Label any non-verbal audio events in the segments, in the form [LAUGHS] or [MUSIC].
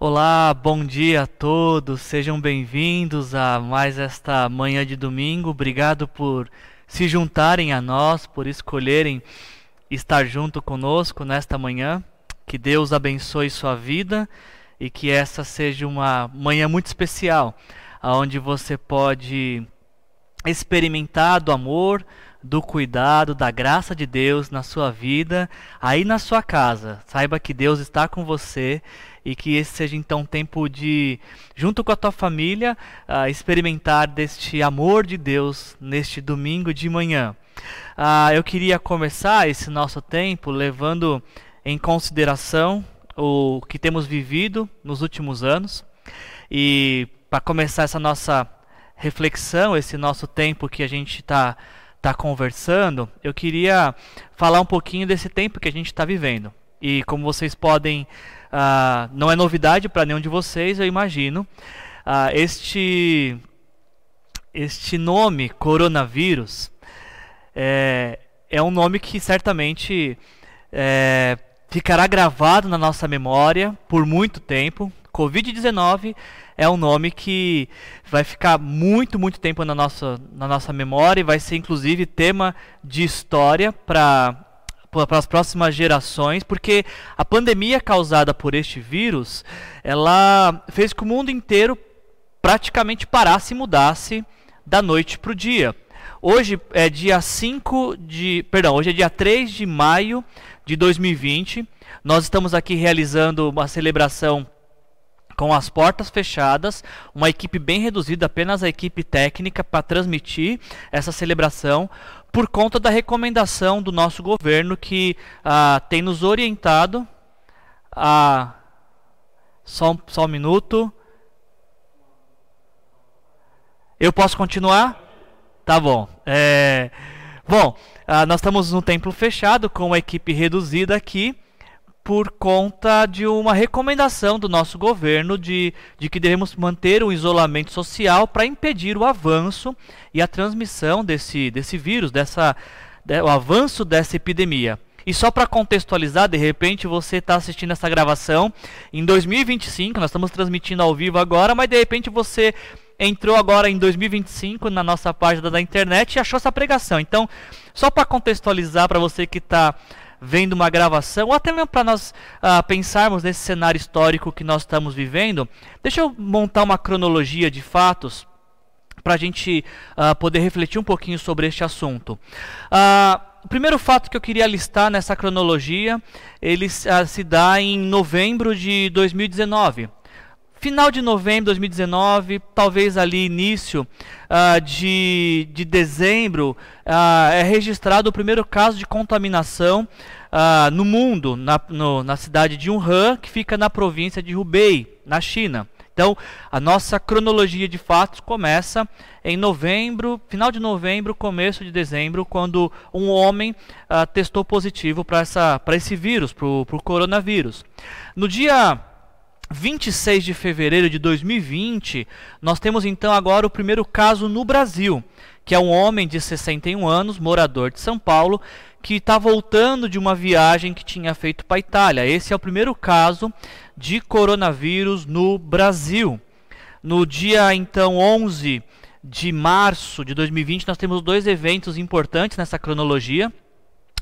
Olá, bom dia a todos, sejam bem-vindos a mais esta manhã de domingo. Obrigado por se juntarem a nós, por escolherem estar junto conosco nesta manhã. Que Deus abençoe sua vida e que essa seja uma manhã muito especial, onde você pode experimentar do amor, do cuidado, da graça de Deus na sua vida, aí na sua casa. Saiba que Deus está com você e que esse seja então um tempo de, junto com a tua família, uh, experimentar deste amor de Deus neste domingo de manhã. Uh, eu queria começar esse nosso tempo levando em consideração o que temos vivido nos últimos anos e para começar essa nossa reflexão, esse nosso tempo que a gente está tá conversando, eu queria falar um pouquinho desse tempo que a gente está vivendo. E como vocês podem ah, não é novidade para nenhum de vocês, eu imagino. Ah, este, este nome, coronavírus, é, é um nome que certamente é, ficará gravado na nossa memória por muito tempo. Covid-19 é um nome que vai ficar muito, muito tempo na nossa, na nossa memória e vai ser inclusive tema de história para para as próximas gerações, porque a pandemia causada por este vírus, ela fez que o mundo inteiro praticamente parasse e mudasse da noite para o dia. Hoje é dia 5 de, perdão, hoje é dia 3 de maio de 2020. Nós estamos aqui realizando uma celebração com as portas fechadas, uma equipe bem reduzida, apenas a equipe técnica para transmitir essa celebração, por conta da recomendação do nosso governo que ah, tem nos orientado a. Só, só um minuto. Eu posso continuar? Tá bom. É... Bom, ah, nós estamos no templo fechado com a equipe reduzida aqui por conta de uma recomendação do nosso governo de, de que devemos manter um isolamento social para impedir o avanço e a transmissão desse, desse vírus, dessa, de, o avanço dessa epidemia. E só para contextualizar, de repente você está assistindo essa gravação em 2025, nós estamos transmitindo ao vivo agora, mas de repente você entrou agora em 2025 na nossa página da internet e achou essa pregação. Então, só para contextualizar para você que está vendo uma gravação, ou até mesmo para nós uh, pensarmos nesse cenário histórico que nós estamos vivendo, deixa eu montar uma cronologia de fatos para a gente uh, poder refletir um pouquinho sobre este assunto. Uh, o primeiro fato que eu queria listar nessa cronologia, ele se dá em novembro de 2019 final de novembro de 2019, talvez ali início uh, de, de dezembro, uh, é registrado o primeiro caso de contaminação uh, no mundo, na, no, na cidade de Wuhan, que fica na província de Hubei, na China. Então, a nossa cronologia de fatos começa em novembro, final de novembro, começo de dezembro, quando um homem testou positivo para esse vírus, para o coronavírus. No dia 26 de fevereiro de 2020, nós temos então agora o primeiro caso no Brasil, que é um homem de 61 anos, morador de São Paulo, que está voltando de uma viagem que tinha feito para a Itália. Esse é o primeiro caso de coronavírus no Brasil. No dia então 11 de março de 2020, nós temos dois eventos importantes nessa cronologia.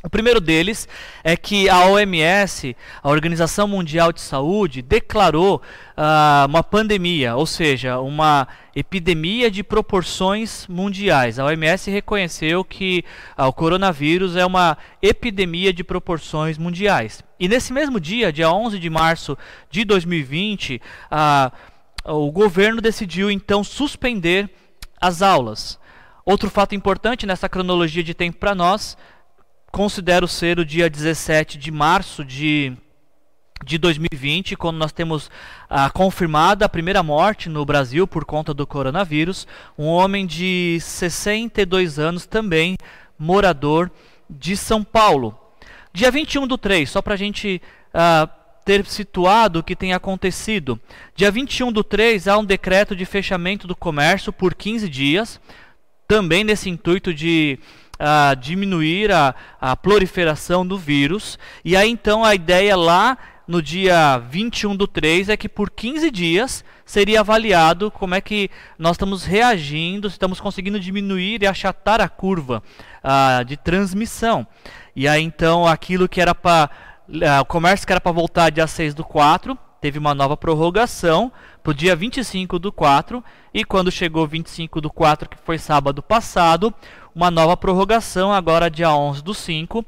O primeiro deles é que a OMS, a Organização Mundial de Saúde, declarou uh, uma pandemia, ou seja, uma epidemia de proporções mundiais. A OMS reconheceu que uh, o coronavírus é uma epidemia de proporções mundiais. E nesse mesmo dia, dia 11 de março de 2020, uh, ah, o governo decidiu então suspender as aulas. Outro fato importante nessa cronologia de tempo para nós considero ser o dia 17 de março de, de 2020, quando nós temos ah, confirmada a primeira morte no Brasil por conta do coronavírus. Um homem de 62 anos, também morador de São Paulo. Dia 21 do 3, só para a gente ah, ter situado o que tem acontecido. Dia 21 do 3, há um decreto de fechamento do comércio por 15 dias, também nesse intuito de diminuir a, a proliferação do vírus. E aí então a ideia lá no dia 21 do 3 é que por 15 dias seria avaliado como é que nós estamos reagindo, se estamos conseguindo diminuir e achatar a curva uh, de transmissão. E aí então aquilo que era para. Ah, o comércio que era para voltar dia 6 do 4 teve uma nova prorrogação para o dia 25 do 4 e quando chegou 25 do 4, que foi sábado passado, uma nova prorrogação agora dia 11 do 5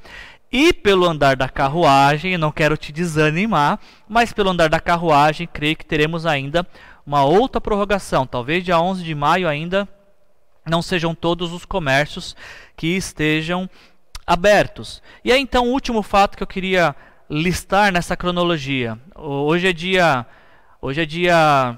e pelo andar da carruagem, não quero te desanimar, mas pelo andar da carruagem, creio que teremos ainda uma outra prorrogação. Talvez dia 11 de maio ainda não sejam todos os comércios que estejam abertos. E aí então o último fato que eu queria listar nessa cronologia. Hoje é dia hoje é dia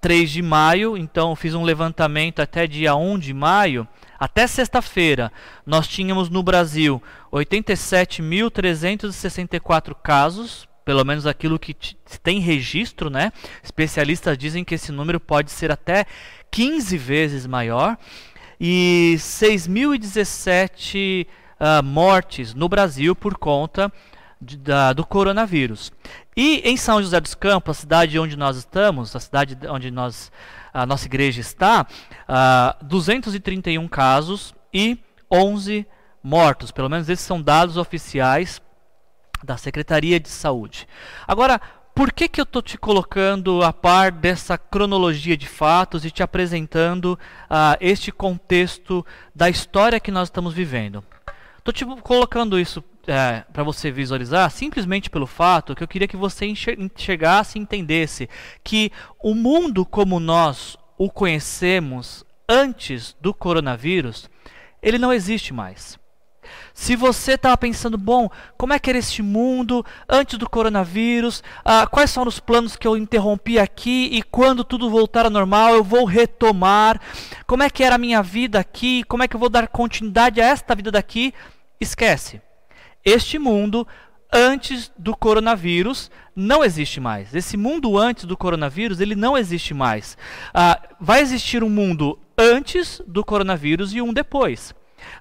3 de maio, então fiz um levantamento até dia 1 de maio. Até sexta-feira, nós tínhamos no Brasil 87.364 casos, pelo menos aquilo que tem registro, né? Especialistas dizem que esse número pode ser até 15 vezes maior. E 6.017 uh, ah, mortes no Brasil por conta de, da, do coronavírus. E em São José dos Campos, a cidade onde nós estamos, a cidade onde nós a nossa igreja está, uh, ah, 231 casos e 11 mortos. Pelo menos esses são dados oficiais da Secretaria de Saúde. Agora, por que, que eu estou te colocando a par dessa cronologia de fatos e te apresentando uh, este contexto da história que nós estamos vivendo? Estou te colocando isso é, para você visualizar simplesmente pelo fato que eu queria que você enxergasse e entendesse que o mundo como nós o conhecemos antes do coronavírus, ele não existe mais. Se você estava pensando, bom, como é que era este mundo antes do coronavírus? Ah, quais são os planos que eu interrompi aqui e quando tudo voltar ao normal eu vou retomar? Como é que era a minha vida aqui? Como é que eu vou dar continuidade a esta vida daqui? Esquece este mundo antes do coronavírus não existe mais. Esse mundo antes do coronavírus ele não existe mais. Ah, vai existir um mundo antes do coronavírus e um depois.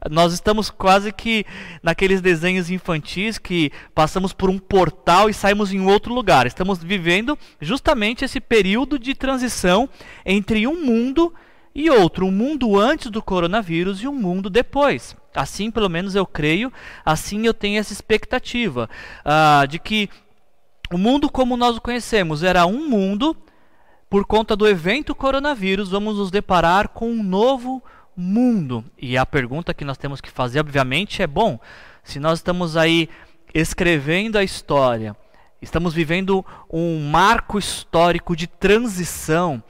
Nós estamos quase que naqueles desenhos infantis que passamos por um portal e saímos em outro lugar. Estamos vivendo justamente esse período de transição entre um mundo e outro, um mundo antes do coronavírus e um mundo depois. Assim, pelo menos eu creio, assim eu tenho essa expectativa uh, de que o mundo como nós o conhecemos era um mundo, por conta do evento coronavírus, vamos nos deparar com um novo mundo. E a pergunta que nós temos que fazer, obviamente, é: bom, se nós estamos aí escrevendo a história, estamos vivendo um marco histórico de transição,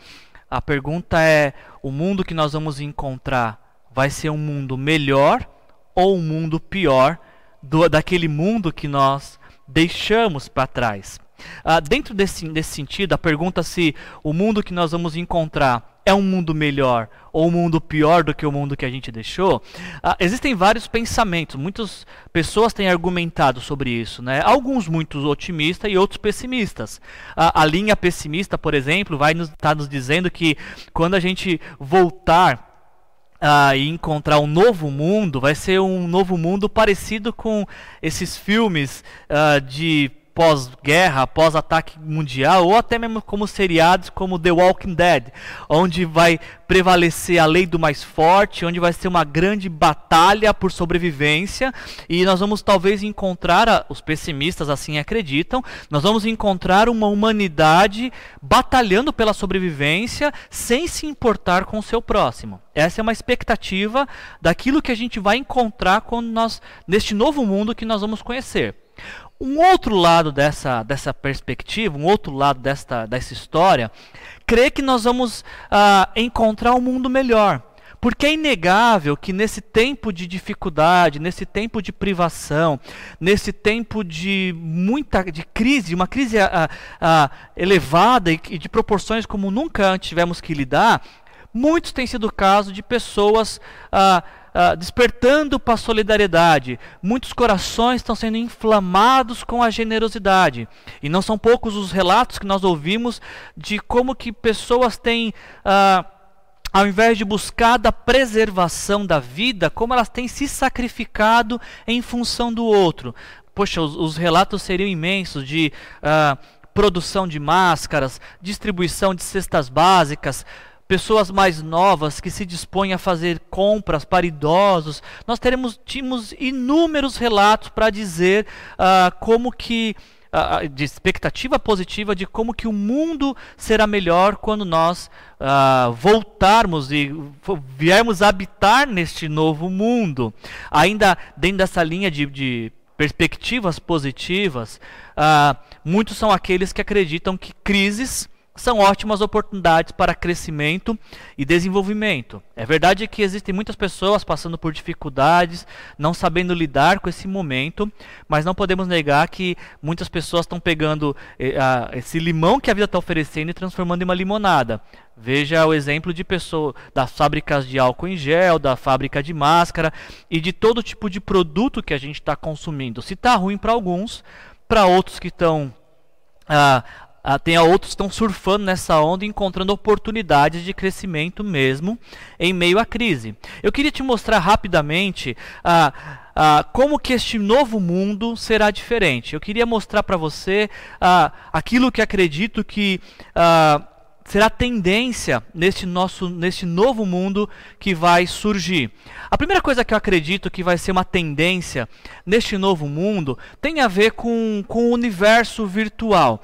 a pergunta é: o mundo que nós vamos encontrar vai ser um mundo melhor ou um mundo pior do, daquele mundo que nós deixamos para trás. Ah, dentro desse, desse sentido, a pergunta se o mundo que nós vamos encontrar é um mundo melhor ou um mundo pior do que o mundo que a gente deixou, ah, existem vários pensamentos. Muitas pessoas têm argumentado sobre isso. Né? Alguns muito otimistas e outros pessimistas. Ah, a linha pessimista, por exemplo, vai estar nos, tá nos dizendo que quando a gente voltar uh, e encontrar um novo mundo, vai ser um novo mundo parecido com esses filmes uh, de pós-guerra, pós-ataque mundial, ou até mesmo como seriados como The Walking Dead, onde vai prevalecer a lei do mais forte, onde vai ser uma grande batalha por sobrevivência, e nós vamos talvez encontrar, os pessimistas assim acreditam, nós vamos encontrar uma humanidade batalhando pela sobrevivência sem se importar com o seu próximo. Essa é uma expectativa daquilo que a gente vai encontrar quando nós neste novo mundo que nós vamos conhecer. Um outro lado dessa, dessa perspectiva, um outro lado desta, dessa história, crê que nós vamos ah, encontrar um mundo melhor. Porque é inegável que nesse tempo de dificuldade, nesse tempo de privação, nesse tempo de muita de crise, uma crise ah, ah, elevada e, e de proporções como nunca antes tivemos que lidar, muitos têm sido casos de pessoas ah, despertando para a solidariedade. Muitos corações estão sendo inflamados com a generosidade. E não são poucos os relatos que nós ouvimos de como que pessoas têm. Ah, ao invés de buscar da preservação da vida, como elas têm se sacrificado em função do outro poxa, os, os relatos seriam imensos de uh, produção de máscaras, distribuição de cestas básicas, pessoas mais novas que se dispõem a fazer compras para idosos. Nós teremos tínhamos inúmeros relatos para dizer uh, como que uh, de expectativa positiva de como que o mundo será melhor quando nós uh, voltarmos e viermos habitar neste novo mundo. Ainda dentro dessa linha de, de perspectivas positivas, muitos são aqueles que acreditam que crises são ótimas oportunidades para crescimento e desenvolvimento. É verdade que existem muitas pessoas passando por dificuldades, não sabendo lidar com esse momento, mas não podemos negar que muitas pessoas estão pegando eh, a, esse limão que a vida está oferecendo e transformando em uma limonada. Veja o exemplo de pessoas das fábricas de álcool em gel, da fábrica de máscara e de todo tipo de produto que a gente está consumindo. Se está ruim para alguns, para outros que estão ah, ah, tem outros que estão surfando nessa onda e encontrando oportunidades de crescimento mesmo em meio à crise. Eu queria te mostrar rapidamente ah, ah, como que este novo mundo será diferente. Eu queria mostrar para você ah, aquilo que acredito que ah, será tendência neste nosso neste novo mundo que vai surgir. A primeira coisa que eu acredito que vai ser uma tendência neste novo mundo tem a ver com, com o universo virtual.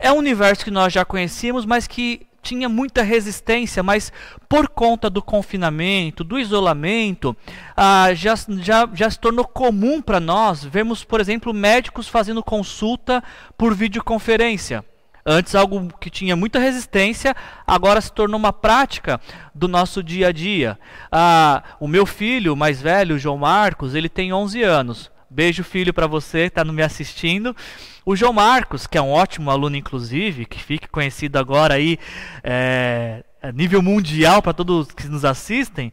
É um universo que nós já conhecíamos, mas que tinha muita resistência, mas por conta do confinamento, do isolamento, ah, já, já, já se tornou comum para nós vermos, por exemplo, médicos fazendo consulta por videoconferência. Antes algo que tinha muita resistência, agora se tornou uma prática do nosso dia a dia. Ah, o meu filho mais velho, João Marcos, ele tem 11 anos. Beijo, filho, para você, está me assistindo. O João Marcos, que é um ótimo aluno, inclusive, que fique conhecido agora aí é, a nível mundial para todos que nos assistem.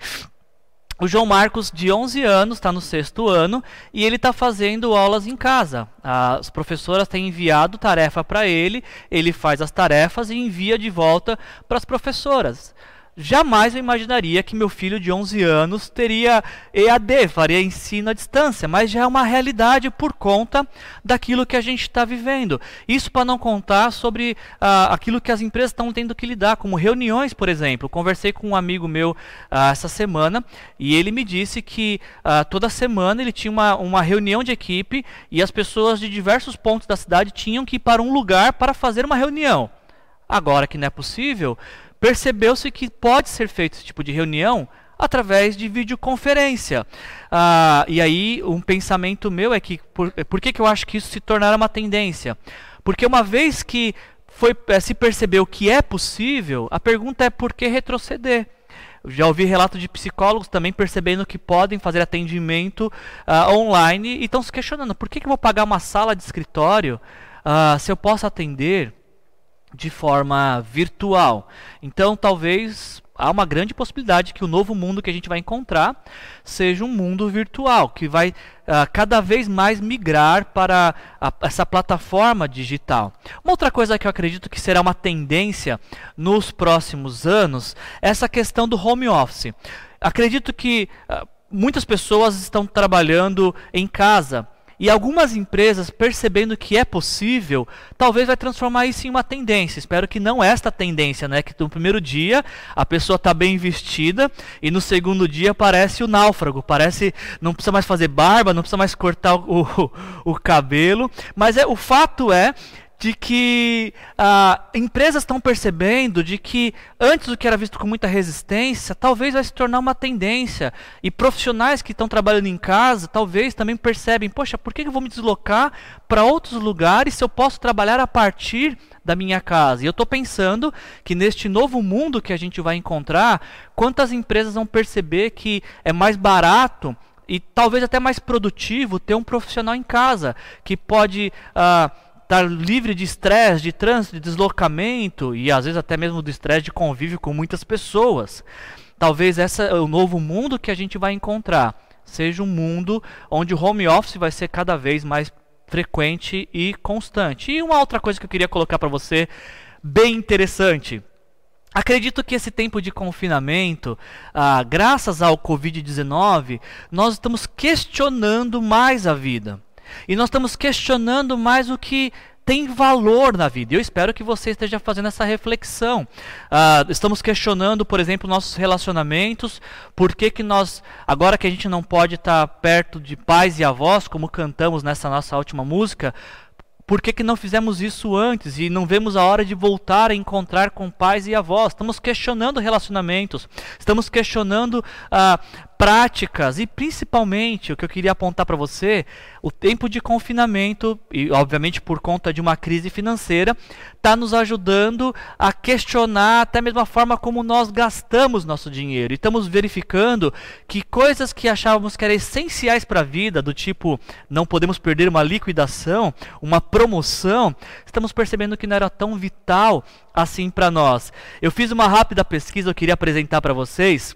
O João Marcos, de 11 anos, está no sexto ano e ele está fazendo aulas em casa. As professoras têm enviado tarefa para ele, ele faz as tarefas e envia de volta para as professoras. Jamais eu imaginaria que meu filho de 11 anos teria EAD, faria ensino à distância, mas já é uma realidade por conta daquilo que a gente está vivendo. Isso para não contar sobre ah, aquilo que as empresas estão tendo que lidar, como reuniões, por exemplo. Conversei com um amigo meu ah, essa semana e ele me disse que ah, toda semana ele tinha uma, uma reunião de equipe e as pessoas de diversos pontos da cidade tinham que ir para um lugar para fazer uma reunião. Agora que não é possível, percebeu-se que pode ser feito esse tipo de reunião através de videoconferência. Ah, e aí, um pensamento meu é que, por, por que, que eu acho que isso se tornará uma tendência? Porque uma vez que foi, é, se percebeu que é possível, a pergunta é por que retroceder? já ouvi relatos de psicólogos também percebendo que podem fazer atendimento uh, online e estão se questionando por que, que eu vou pagar uma sala de escritório uh, se eu posso atender de forma virtual. Então, talvez há uma grande possibilidade que o novo mundo que a gente vai encontrar seja um mundo virtual, que vai uh, cada vez mais migrar para a, essa plataforma digital. Uma outra coisa que eu acredito que será uma tendência nos próximos anos é essa questão do home office. Acredito que uh, muitas pessoas estão trabalhando em casa e algumas empresas, percebendo que é possível, talvez vai transformar isso em uma tendência. Espero que não esta tendência, né? Que no primeiro dia a pessoa está bem vestida e no segundo dia parece o náufrago, parece não precisa mais fazer barba, não precisa mais cortar o, [LAUGHS] o, o cabelo. Mas é o fato é de que ah, empresas estão percebendo de que antes o que era visto com muita resistência, talvez vai se tornar uma tendência. E profissionais que estão trabalhando em casa, talvez também percebem, poxa, por que eu vou me deslocar para outros lugares se eu posso trabalhar a partir da minha casa? E eu estou pensando que neste novo mundo que a gente vai encontrar, quantas empresas vão perceber que é mais barato e talvez até mais produtivo ter um profissional em casa que pode uh, estar livre de estresse, de trânsito, de deslocamento e às vezes até mesmo do estresse de convívio com muitas pessoas. Talvez esse é o novo mundo que a gente vai encontrar. Seja um mundo onde o home office vai ser cada vez mais frequente e constante. E uma outra coisa que eu queria colocar para você, bem interessante. Acredito que esse tempo de confinamento, ah, graças ao Covid-19, nós estamos questionando mais a vida. E nós estamos questionando mais o que tem valor na vida. Eu espero que você esteja fazendo essa reflexão. Uh, estamos questionando, por exemplo, nossos relacionamentos. Por que, que nós, agora que a gente não pode estar perto de pais e avós, como cantamos nessa nossa última música, por que, que não fizemos isso antes e não vemos a hora de voltar a encontrar com pais e avós? Estamos questionando relacionamentos, estamos questionando ah, práticas e principalmente o que eu queria apontar para você, o tempo de confinamento e obviamente por conta de uma crise financeira está nos ajudando a questionar até mesmo a forma como nós gastamos nosso dinheiro e estamos verificando que coisas que achávamos que eram essenciais para a vida, do tipo não podemos perder uma liquidação, uma promoção, estamos percebendo que não era tão vital assim para nós. Eu fiz uma rápida pesquisa, eu queria apresentar para vocês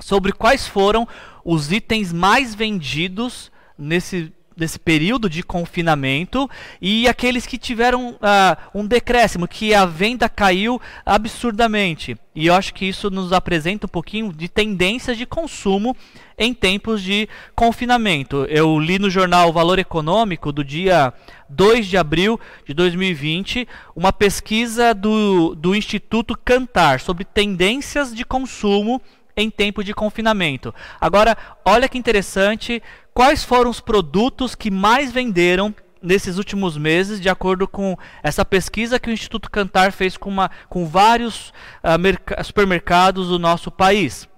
sobre quais foram os itens mais vendidos nesse nesse período de confinamento e aqueles que tiveram uh, um decréscimo, que a venda caiu absurdamente. E eu acho que isso nos apresenta um pouquinho de tendências de consumo em tempos de confinamento. Eu li no jornal Valor Econômico do dia 2 de abril de 2020 uma pesquisa do, do Instituto Cantar sobre tendências de consumo em tempo de confinamento. Agora, olha que interessante, quais foram os produtos que mais venderam nesses últimos meses, de acordo com essa pesquisa que o Instituto Cantar fez com, uma, com vários uh, supermercados do nosso país.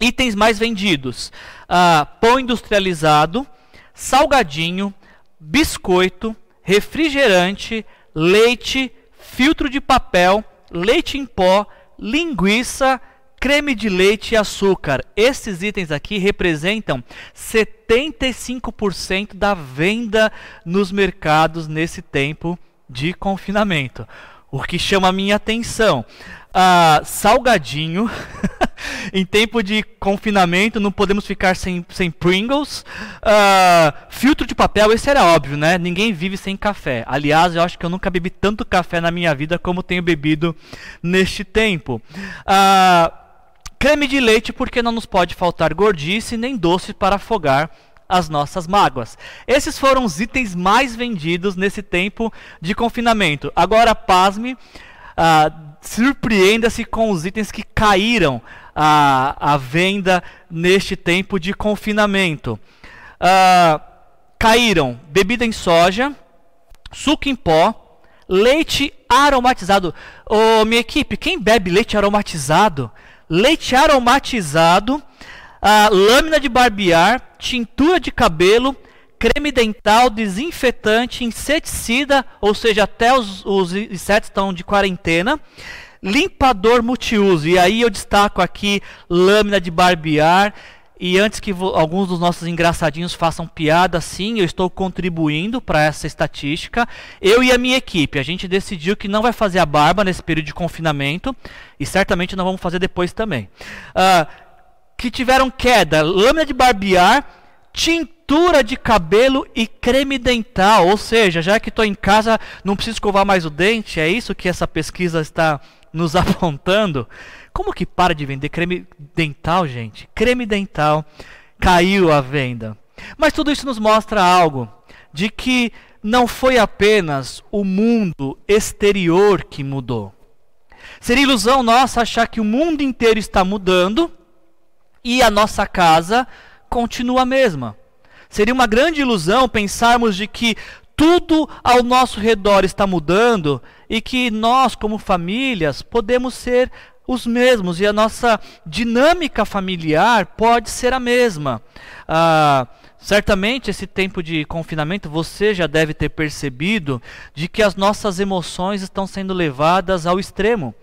Itens mais vendidos: uh, pão industrializado, salgadinho, biscoito, refrigerante, leite, filtro de papel, leite em pó, linguiça, creme de leite e açúcar. Esses itens aqui representam 75% da venda nos mercados nesse tempo de confinamento. O que chama a minha atenção. Uh, salgadinho. [LAUGHS] em tempo de confinamento, não podemos ficar sem, sem Pringles. Uh, filtro de papel, esse era óbvio, né? Ninguém vive sem café. Aliás, eu acho que eu nunca bebi tanto café na minha vida como tenho bebido neste tempo. Uh, Creme de leite, porque não nos pode faltar gordice nem doce para afogar as nossas mágoas. Esses foram os itens mais vendidos nesse tempo de confinamento. Agora, pasme, ah, surpreenda-se com os itens que caíram à, à venda neste tempo de confinamento. Ah, caíram bebida em soja, suco em pó, leite aromatizado. Ô, minha equipe, quem bebe leite aromatizado? Leite aromatizado, lâmina de barbear, tintura de cabelo, creme dental, desinfetante, inseticida, ou seja, até os, os insetos estão de quarentena, limpador multiuso. E aí eu destaco aqui lâmina de barbear, e antes que alguns dos nossos engraçadinhos façam piada, sim, eu estou contribuindo para essa estatística. Eu e a minha equipe, a gente decidiu que não vai fazer a barba nesse período de confinamento e certamente não vamos fazer depois também. Uh, que tiveram queda, lâmina de barbear, tintura de cabelo e creme dental. Ou seja, já que estou em casa, não preciso escovar mais o dente. É isso que essa pesquisa está nos [LAUGHS] apontando. Como que para de vender creme dental, gente? Creme dental caiu a venda. Mas tudo isso nos mostra algo de que não foi apenas o mundo exterior que mudou. Seria ilusão nossa achar que o mundo inteiro está mudando e a nossa casa continua a mesma. Seria uma grande ilusão pensarmos de que tudo ao nosso redor está mudando e que nós, como famílias, podemos ser os mesmos e a nossa dinâmica familiar pode ser a mesma. Ah, certamente, esse tempo de confinamento, você já deve ter percebido de que as nossas emoções estão sendo levadas ao extremo.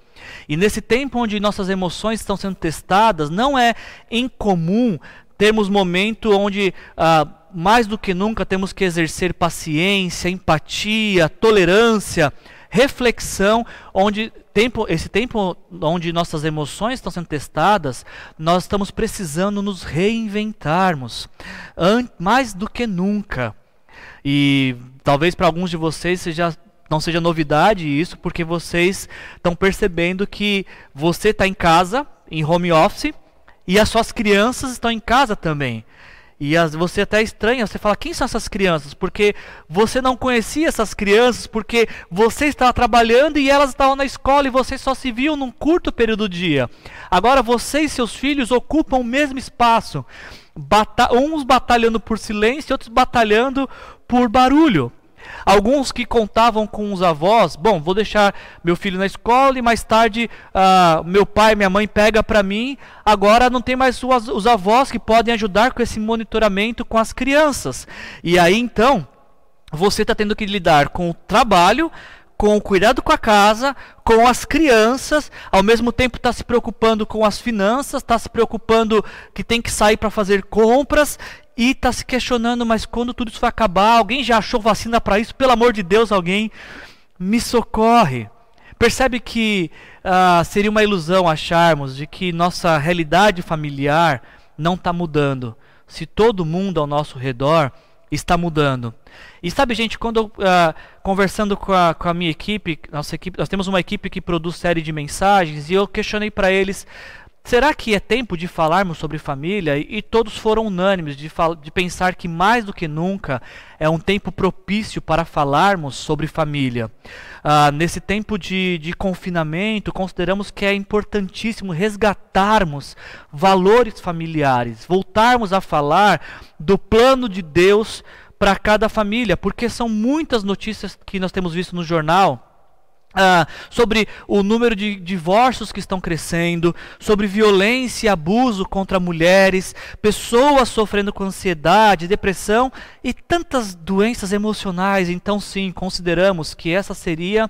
E nesse tempo onde nossas emoções estão sendo testadas, não é incomum termos momento onde ah, mais do que nunca temos que exercer paciência, empatia, tolerância reflexão, onde tempo, esse tempo onde nossas emoções estão sendo testadas, nós estamos precisando nos reinventarmos, mais do que nunca. E talvez para alguns de vocês seja não seja novidade isso, porque vocês estão percebendo que você está em casa, em home office, e as suas crianças estão em casa também. E as, você até estranha, você fala, quem são essas crianças? Porque você não conhecia essas crianças, porque você estava trabalhando e elas estavam na escola e você só se viu num curto período do dia. Agora você e seus filhos ocupam o mesmo espaço, bata uns batalhando por silêncio, outros batalhando por barulho. Alguns que contavam com os avós, bom, vou deixar meu filho na escola e mais tarde uh, meu pai, minha mãe pega para mim. Agora não tem mais os avós que podem ajudar com esse monitoramento com as crianças. E aí então você está tendo que lidar com o trabalho, com o cuidado com a casa, com as crianças, ao mesmo tempo está se preocupando com as finanças, está se preocupando que tem que sair para fazer compras e está se questionando, mas quando tudo isso vai acabar? Alguém já achou vacina para isso? Pelo amor de Deus, alguém me socorre. Percebe que uh, seria uma ilusão acharmos de que nossa realidade familiar não está mudando, se todo mundo ao nosso redor está mudando. E sabe, gente, quando uh, conversando com a, com a minha equipe, nossa equipe, nós temos uma equipe que produz série de mensagens e eu questionei para eles Será que é tempo de falarmos sobre família? E, todos foram unânimes de, de, pensar que mais do que nunca é um tempo propício para falarmos sobre família. Ah, nesse tempo de, de confinamento, consideramos que é importantíssimo resgatarmos valores familiares, voltarmos a falar do plano de Deus para cada família, porque são muitas notícias que nós temos visto no jornal ah, sobre o número de divórcios que estão crescendo, sobre violência e abuso contra mulheres, pessoas sofrendo com ansiedade, depressão e tantas doenças emocionais. Então, sim, consideramos que essa seria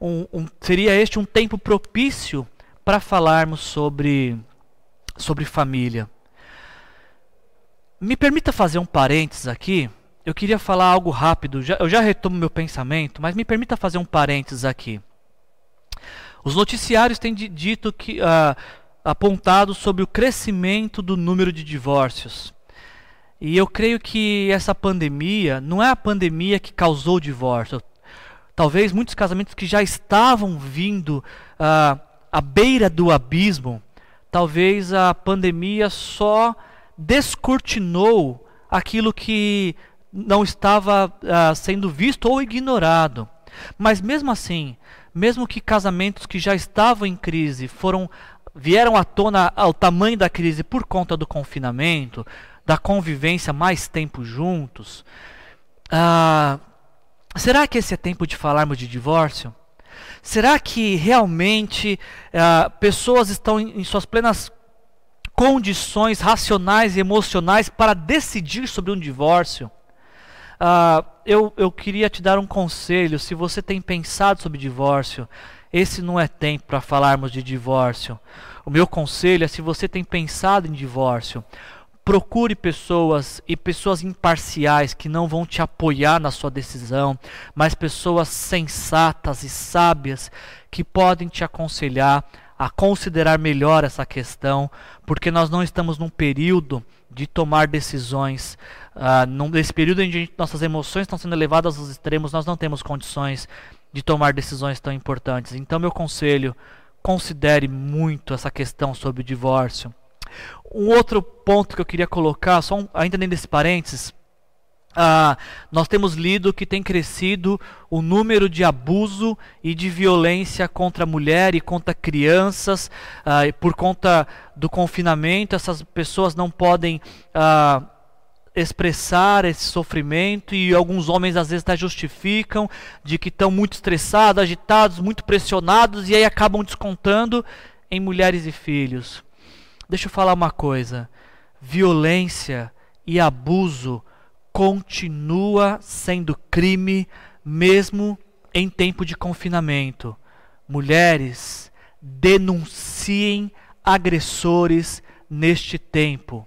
um, um seria este um tempo propício para falarmos sobre sobre família. Me permita fazer um parênteses aqui eu queria falar algo rápido. Já, eu já retomo meu pensamento, mas me permita fazer um parênteses aqui. Os noticiários têm dito que uh, apontado sobre o crescimento do número de divórcios. E eu creio que essa pandemia não é a pandemia que causou o divórcio. Talvez muitos casamentos que já estavam vindo uh, à beira do abismo, talvez a pandemia só descortinou aquilo que não estava uh, sendo visto ou ignorado. Mas mesmo assim, mesmo que casamentos que já estavam em crise foram vieram à tona ao tamanho da crise por conta do confinamento, da convivência mais tempo juntos, uh, será que esse é tempo de falarmos de divórcio? Será que realmente uh, pessoas estão em, em suas plenas condições racionais e emocionais para decidir sobre um divórcio? Uh, eu, eu queria te dar um conselho. Se você tem pensado sobre divórcio, esse não é tempo para falarmos de divórcio. O meu conselho é: se você tem pensado em divórcio, procure pessoas e pessoas imparciais que não vão te apoiar na sua decisão, mas pessoas sensatas e sábias que podem te aconselhar a considerar melhor essa questão, porque nós não estamos num período de tomar decisões. Uh, nesse período em que nossas emoções estão sendo levadas aos extremos, nós não temos condições de tomar decisões tão importantes. Então, meu conselho, considere muito essa questão sobre o divórcio. Um outro ponto que eu queria colocar, só um, ainda desse parênteses, ah, nós temos lido que tem crescido o número de abuso e de violência contra a mulher e contra crianças. Ah, e por conta do confinamento, essas pessoas não podem ah, expressar esse sofrimento e alguns homens às vezes até justificam de que estão muito estressados, agitados, muito pressionados e aí acabam descontando em mulheres e filhos. Deixa eu falar uma coisa: violência e abuso continua sendo crime mesmo em tempo de confinamento. Mulheres, denunciem agressores neste tempo.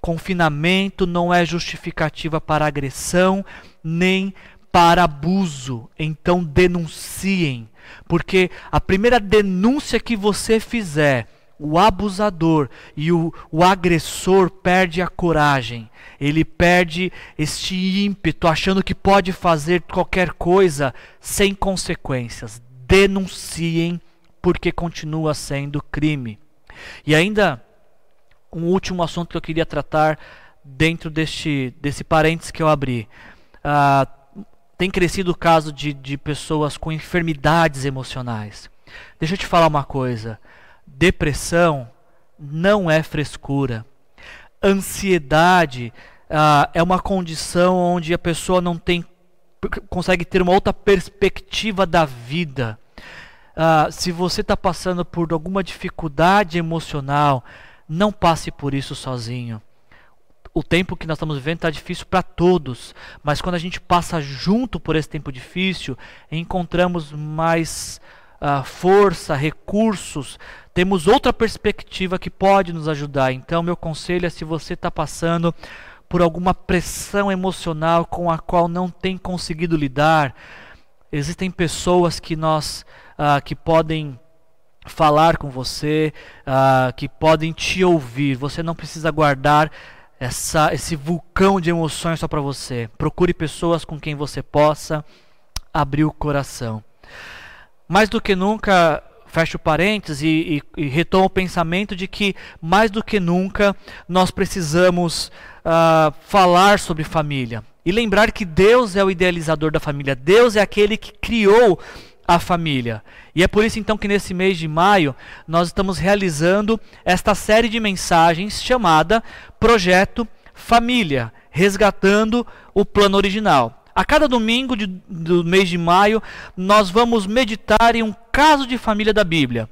Confinamento não é justificativa para agressão nem para abuso. Então denunciem, porque a primeira denúncia que você fizer, o abusador e o, o agressor perde a coragem ele perde este ímpeto, achando que pode fazer qualquer coisa sem consequências. Denunciem, porque continua sendo crime. E ainda, um último assunto que eu queria tratar dentro deste, desse parênteses que eu abri. Ah, tem crescido o caso de, de pessoas com enfermidades emocionais. Deixa eu te falar uma coisa: depressão não é frescura. Ansiedade ah, é uma condição onde a pessoa não tem consegue ter uma outra perspectiva da vida. Ah, se você está passando por alguma dificuldade emocional, não passe por isso sozinho. O tempo que nós estamos vivendo está difícil para todos, mas quando a gente passa junto por esse tempo difícil, encontramos mais força, recursos, temos outra perspectiva que pode nos ajudar. Então, meu conselho é: se você está passando por alguma pressão emocional com a qual não tem conseguido lidar, existem pessoas que nós uh, que podem falar com você, uh, que podem te ouvir. Você não precisa guardar essa, esse vulcão de emoções só para você. Procure pessoas com quem você possa abrir o coração. Mais do que nunca, fecho parênteses e, e, e retomo o pensamento de que, mais do que nunca, nós precisamos uh, falar sobre família. E lembrar que Deus é o idealizador da família, Deus é aquele que criou a família. E é por isso então que nesse mês de maio nós estamos realizando esta série de mensagens chamada Projeto Família, resgatando o plano original. A cada domingo de, do mês de maio nós vamos meditar em um caso de família da Bíblia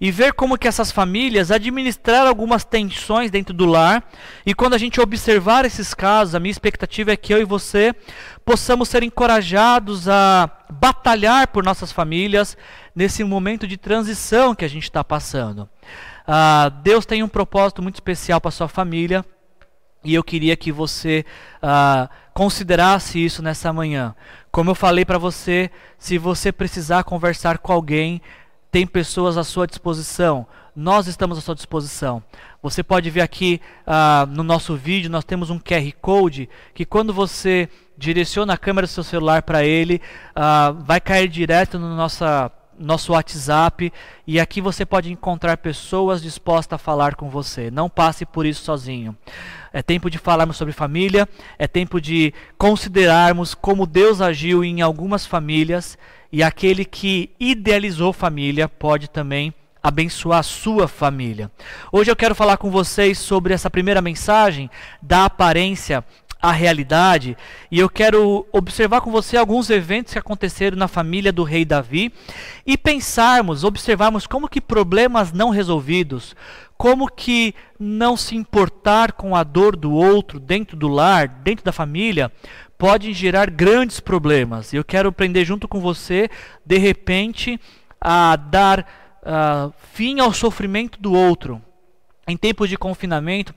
e ver como que essas famílias administraram algumas tensões dentro do lar. E quando a gente observar esses casos, a minha expectativa é que eu e você possamos ser encorajados a batalhar por nossas famílias nesse momento de transição que a gente está passando. Ah, Deus tem um propósito muito especial para sua família. E eu queria que você ah, considerasse isso nessa manhã. Como eu falei para você, se você precisar conversar com alguém, tem pessoas à sua disposição. Nós estamos à sua disposição. Você pode ver aqui uh, no nosso vídeo, nós temos um QR Code que quando você direciona a câmera do seu celular para ele, uh, vai cair direto no nossa, nosso WhatsApp e aqui você pode encontrar pessoas dispostas a falar com você. Não passe por isso sozinho. É tempo de falarmos sobre família, é tempo de considerarmos como Deus agiu em algumas famílias e aquele que idealizou família pode também abençoar a sua família. Hoje eu quero falar com vocês sobre essa primeira mensagem da aparência à realidade e eu quero observar com você alguns eventos que aconteceram na família do rei Davi e pensarmos, observarmos como que problemas não resolvidos, como que não se importar com a dor do outro dentro do lar, dentro da família, podem gerar grandes problemas. Eu quero aprender junto com você, de repente, a dar uh, fim ao sofrimento do outro. Em tempos de confinamento,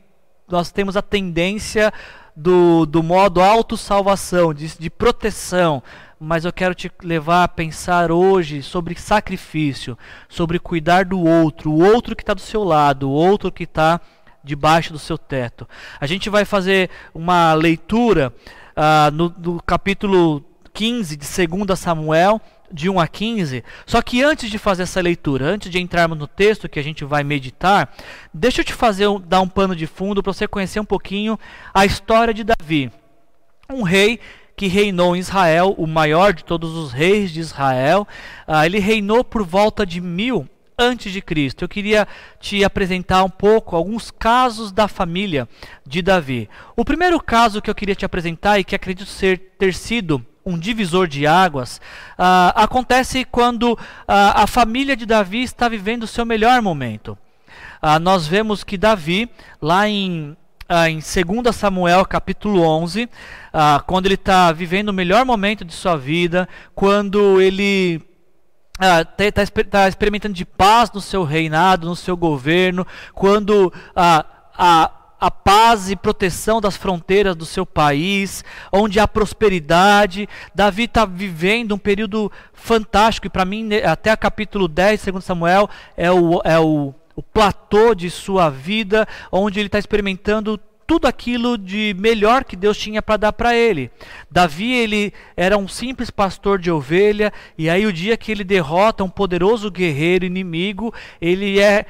nós temos a tendência do, do modo autossalvação, de, de proteção. Mas eu quero te levar a pensar hoje sobre sacrifício, sobre cuidar do outro, o outro que está do seu lado, o outro que está debaixo do seu teto. A gente vai fazer uma leitura uh, no, no capítulo 15 de 2 Samuel, de 1 a 15. Só que antes de fazer essa leitura, antes de entrarmos no texto que a gente vai meditar, deixa eu te fazer dar um pano de fundo para você conhecer um pouquinho a história de Davi. Um rei que reinou em Israel, o maior de todos os reis de Israel. Uh, ele reinou por volta de mil antes de Cristo. Eu queria te apresentar um pouco alguns casos da família de Davi. O primeiro caso que eu queria te apresentar e que acredito ser ter sido um divisor de águas uh, acontece quando uh, a família de Davi está vivendo o seu melhor momento. Uh, nós vemos que Davi, lá em em 2 Samuel capítulo 11, uh, quando ele está vivendo o melhor momento de sua vida, quando ele está ah, tá experimentando de paz no seu reinado, no seu governo, quando a, a, paz e proteção das fronteiras do seu país, onde há prosperidade. Davi está vivendo um período fantástico, e para mim, até a capítulo 10, segundo Samuel, é o, é o, o platô de sua vida, onde ele está experimentando tudo aquilo de melhor que Deus tinha para dar para ele. Davi, ele era um simples pastor de ovelha, e aí o dia que ele derrota um poderoso guerreiro inimigo, ele é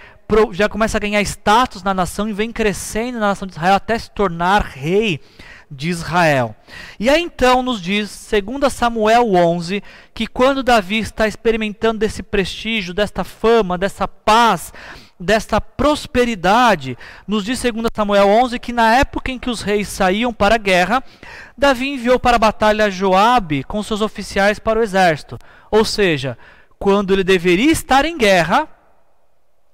já começa a ganhar status na nação e vem crescendo na nação de Israel até se tornar rei de Israel. E aí então nos diz, 2 Samuel 11, que quando Davi está experimentando desse prestígio, desta fama, dessa paz, desta prosperidade, nos diz 2 Samuel 11 que na época em que os reis saíam para a guerra, Davi enviou para a batalha Joabe com seus oficiais para o exército. Ou seja, quando ele deveria estar em guerra,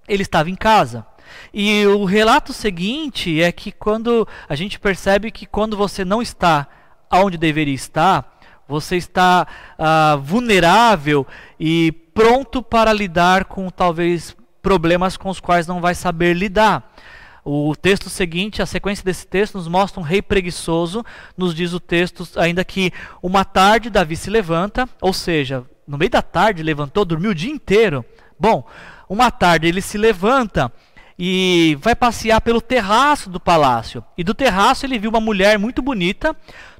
ele estava em casa. E o relato seguinte é que quando a gente percebe que quando você não está onde deveria estar, você está uh, vulnerável e pronto para lidar com talvez problemas com os quais não vai saber lidar. O texto seguinte, a sequência desse texto, nos mostra um rei preguiçoso. Nos diz o texto ainda que uma tarde Davi se levanta, ou seja, no meio da tarde levantou, dormiu o dia inteiro. Bom, uma tarde ele se levanta e vai passear pelo terraço do palácio. E do terraço ele viu uma mulher muito bonita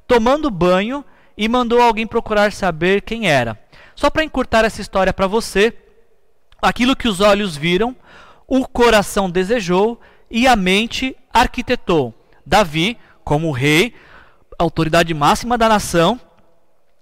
tomando banho e mandou alguém procurar saber quem era. Só para encurtar essa história para você, aquilo que os olhos viram, o coração desejou e a mente arquitetou. Davi, como rei, autoridade máxima da nação,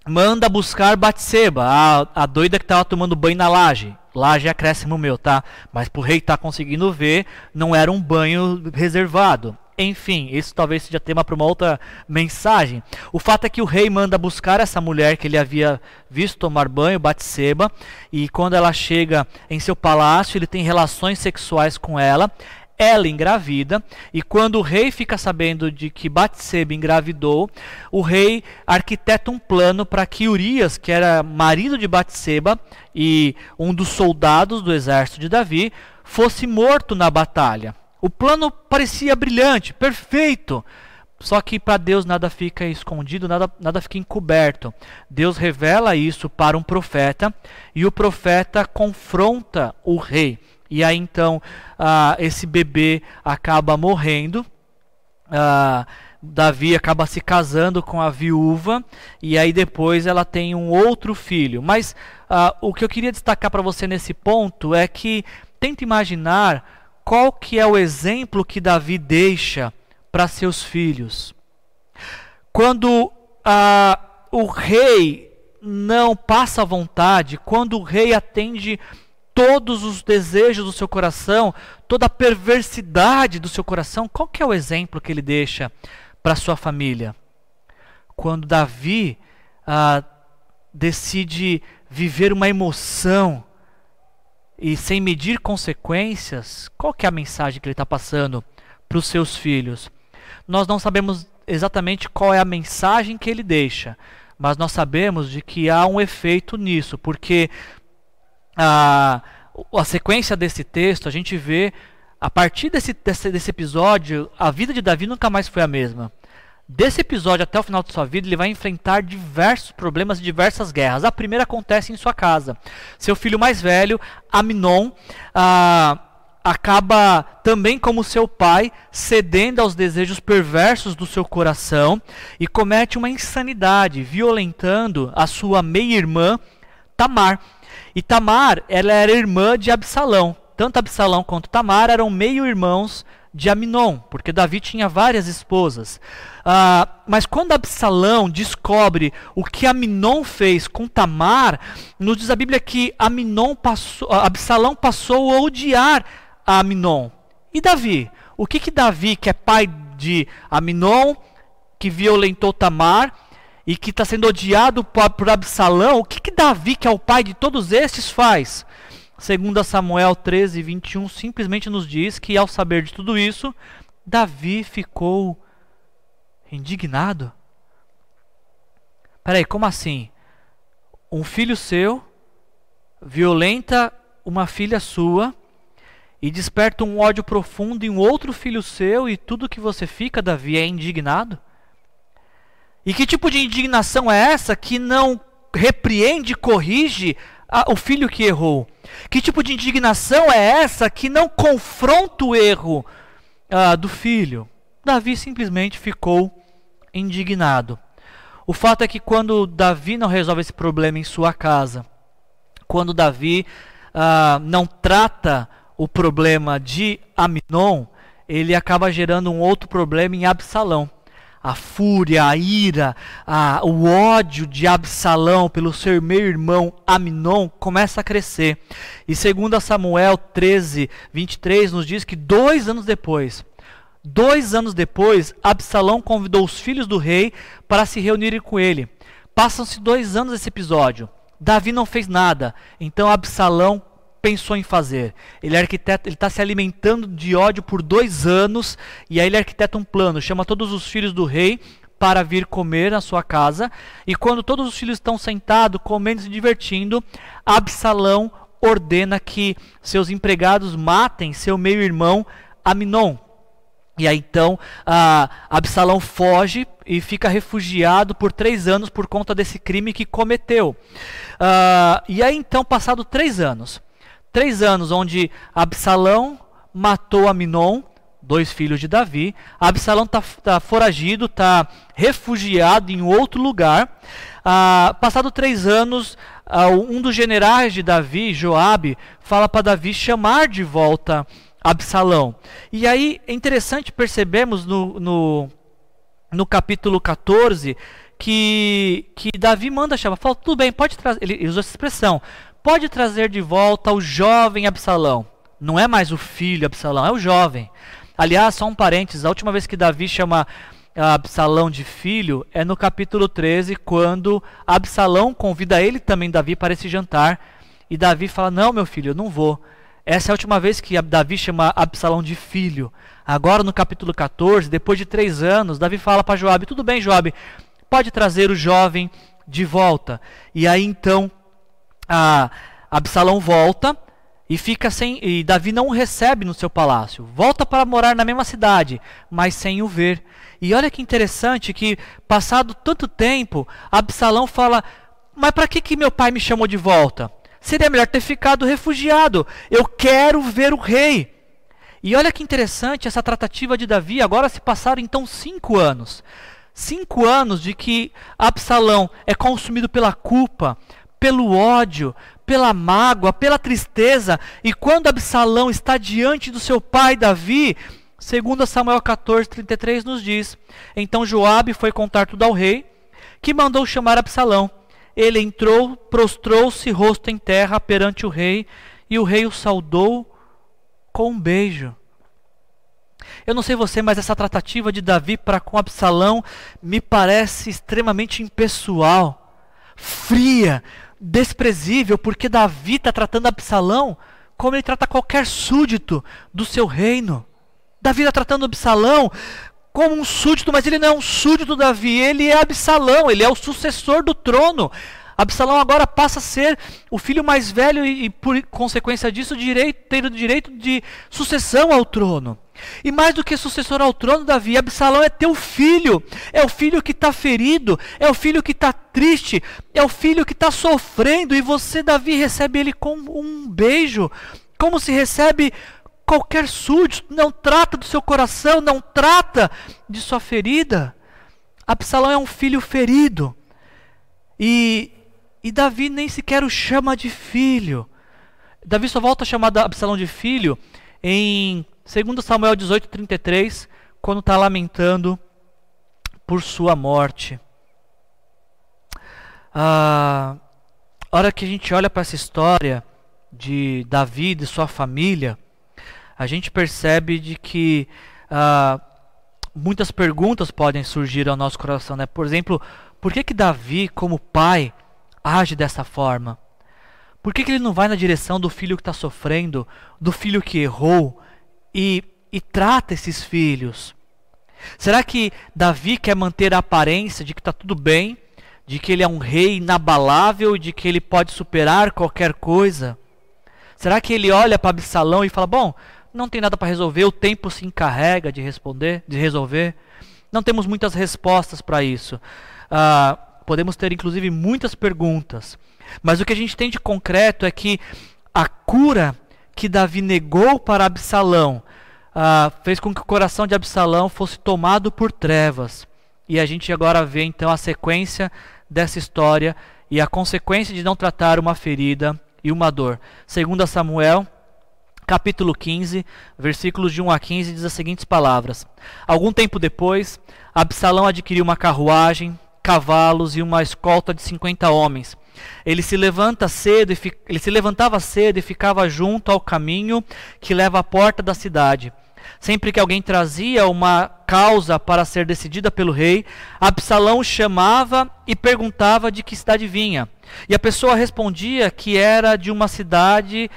manda buscar Batseba, a, a doida que estava tomando banho na laje. Laje é acréscimo meu, tá? Mas pro rei tá conseguindo ver, não era um banho reservado. Enfim, isso talvez seja tema para uma outra mensagem. O fato é que o rei manda buscar essa mulher que ele havia visto tomar banho, Batseba, e quando ela chega em seu palácio, ele tem relações sexuais com ela ela engravida, e quando o rei fica sabendo de que Batseba engravidou, o rei arquiteta um plano para que Urias, que era marido de Batseba e um dos soldados do exército de Davi, fosse morto na batalha. O plano parecia brilhante, perfeito. Só que para Deus nada fica escondido, nada, nada fica encoberto. Deus revela isso para um profeta e o profeta confronta o rei. E aí então ah, esse bebê acaba morrendo. Ah, Davi acaba se casando com a viúva e aí depois ela tem um outro filho. Mas ah, o que eu queria destacar para você nesse ponto é que tenta imaginar qual que é o exemplo que Davi deixa para seus filhos. Quando o rei não passa vontade, quando o rei atende todos os desejos do seu coração, toda a perversidade do seu coração, qual que é o exemplo que ele deixa para sua família? Quando Davi ah, decide viver uma emoção e sem medir consequências, qual que é a mensagem que ele está passando para os seus filhos? Nós não sabemos exatamente qual é a mensagem que ele deixa, mas nós sabemos de que há um efeito nisso, porque a, a sequência desse texto, a gente vê, a partir desse, desse, desse episódio, a vida de Davi nunca mais foi a mesma. Desse episódio até o final de sua vida, ele vai enfrentar diversos problemas e diversas guerras. A primeira acontece em sua casa. Seu filho mais velho, Aminon, ah, acaba também, como seu pai, cedendo aos desejos perversos do seu coração e comete uma insanidade, violentando a sua meia-irmã, Tamar. E Tamar, ela era irmã de Absalão. Tanto Absalão quanto Tamar eram meio-irmãos de Aminon, porque Davi tinha várias esposas. Ah, mas quando Absalão descobre o que Aminon fez com Tamar, nos diz a Bíblia que Aminon passou, Absalão passou a odiar a Aminon. E Davi? O que, que Davi, que é pai de Aminon, que violentou Tamar, e que está sendo odiado por Absalão, o que, que Davi, que é o pai de todos estes, faz? Segundo Samuel 13, 21, simplesmente nos diz que ao saber de tudo isso, Davi ficou indignado. Peraí, como assim? Um filho seu violenta uma filha sua e desperta um ódio profundo em outro filho seu e tudo que você fica, Davi, é indignado? E que tipo de indignação é essa que não repreende, corrige a, o filho que errou? Que tipo de indignação é essa que não confronta o erro ah, do filho? Davi simplesmente ficou indignado. O fato é que quando Davi não resolve esse problema em sua casa, quando Davi ah, não trata o problema de Aminon, ele acaba gerando um outro problema em Absalão. A fúria, a ira, a, o ódio de Absalão pelo seu meio-irmão Aminon começa a crescer. E segundo Samuel 13, 23, nos diz que dois anos depois, dois anos depois, Absalão convidou os filhos do rei para se reunirem com ele. Passam-se dois anos desse episódio. Davi não fez nada. Então Absalão pensou em fazer. Ele é arquiteto, ele está se alimentando de ódio por dois anos e aí ele arquiteta um plano, chama todos os filhos do rei para vir comer na sua casa. E quando todos os filhos estão sentados, comendo e se divertindo, Absalão ordena que seus empregados matem seu meio-irmão Aminon. E aí então Absalão foge e fica refugiado por três anos por conta desse crime que cometeu. Uh, e aí então, passado três anos, três anos onde Absalão matou Aminon, dois filhos de Davi. Absalão está tá foragido, está refugiado em outro lugar. Ah, passado três anos, ah, um dos generais de Davi, Joabe, fala para Davi chamar de volta Absalão. E aí é interessante percebermos no, no, no capítulo 14 que, que Davi manda chamar. Fala, tudo bem, pode trazer. Ele usa essa expressão pode trazer de volta o jovem Absalão. Não é mais o filho Absalão, é o jovem. Aliás, só um parênteses, a última vez que Davi chama Absalão de filho é no capítulo 13, quando Absalão convida ele também, Davi, para esse jantar. E Davi fala: Não, meu filho, eu não vou. Essa é a última vez que Davi chama Absalão de filho. Agora, no capítulo 14, depois de três anos, Davi fala para Joabe: Tudo bem, Joabe, pode trazer o jovem de volta. E aí então a Absalão volta e fica sem e Davi não o recebe no seu palácio. Volta para morar na mesma cidade, mas sem o ver. E olha que interessante que passado tanto tempo, Absalão fala: "Mas para que que meu pai me chamou de volta? Seria melhor ter ficado refugiado. Eu quero ver o rei." E olha que interessante essa tratativa de Davi. Agora se passaram então cinco anos. Cinco anos de que Absalão é consumido pela culpa, pelo ódio, pela mágoa, pela tristeza. E quando Absalão está diante do seu pai Davi, segundo Samuel 14:33 nos diz: Então Joabe foi contar tudo ao rei, que mandou chamar Absalão. Ele entrou, prostrou-se rosto em terra perante o rei, e o rei o saudou com um beijo. Eu não sei você, mas essa tratativa de Davi para com Absalão me parece extremamente impessoal, fria, desprezível, porque Davi está tratando Absalão como ele trata qualquer súdito do seu reino. Davi está tratando Absalão como um súdito, mas ele não é um súdito Davi, ele é Absalão, ele é o sucessor do trono. Absalão agora passa a ser o filho mais velho e, e por consequência disso, direito, o direito de sucessão ao trono. E mais do que sucessor ao trono, Davi, Absalão é teu filho. É o filho que está ferido, é o filho que está triste, é o filho que está sofrendo. E você, Davi, recebe ele com um beijo, como se recebe qualquer súdito. Não trata do seu coração, não trata de sua ferida. Absalão é um filho ferido. E, e Davi nem sequer o chama de filho. Davi só volta a chamar Absalão de filho em Segundo Samuel 18:33, quando está lamentando por sua morte. Ah, a hora que a gente olha para essa história de Davi e sua família, a gente percebe de que ah, muitas perguntas podem surgir ao nosso coração, né? Por exemplo, por que que Davi, como pai, age dessa forma? Por que, que ele não vai na direção do filho que está sofrendo, do filho que errou, e, e trata esses filhos? Será que Davi quer manter a aparência de que está tudo bem, de que ele é um rei inabalável, de que ele pode superar qualquer coisa? Será que ele olha para Absalão e fala: Bom, não tem nada para resolver, o tempo se encarrega de responder, de resolver? Não temos muitas respostas para isso. Ah, podemos ter inclusive muitas perguntas. Mas o que a gente tem de concreto é que a cura que Davi negou para Absalão ah, fez com que o coração de Absalão fosse tomado por trevas. E a gente agora vê então a sequência dessa história e a consequência de não tratar uma ferida e uma dor. Segundo Samuel capítulo 15, versículos de 1 a 15, diz as seguintes palavras: Algum tempo depois, Absalão adquiriu uma carruagem, cavalos e uma escolta de 50 homens. Ele se levanta cedo e ele se levantava cedo e ficava junto ao caminho que leva à porta da cidade. Sempre que alguém trazia uma causa para ser decidida pelo rei, Absalão chamava e perguntava de que cidade vinha. E a pessoa respondia que era de uma cidade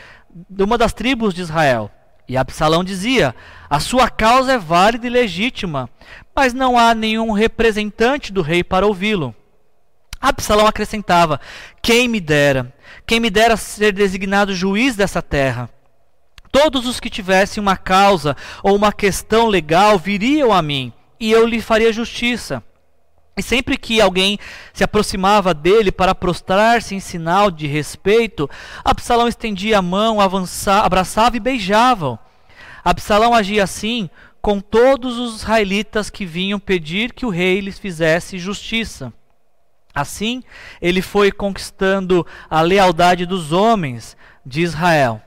de uma das tribos de Israel. E Absalão dizia: A sua causa é válida e legítima, mas não há nenhum representante do rei para ouvi-lo. Absalão acrescentava: Quem me dera, quem me dera ser designado juiz dessa terra. Todos os que tivessem uma causa ou uma questão legal viriam a mim, e eu lhe faria justiça. E sempre que alguém se aproximava dele para prostrar-se em sinal de respeito, Absalão estendia a mão, avançava, abraçava e beijava. Absalão agia assim com todos os israelitas que vinham pedir que o rei lhes fizesse justiça. Assim, ele foi conquistando a lealdade dos homens de Israel.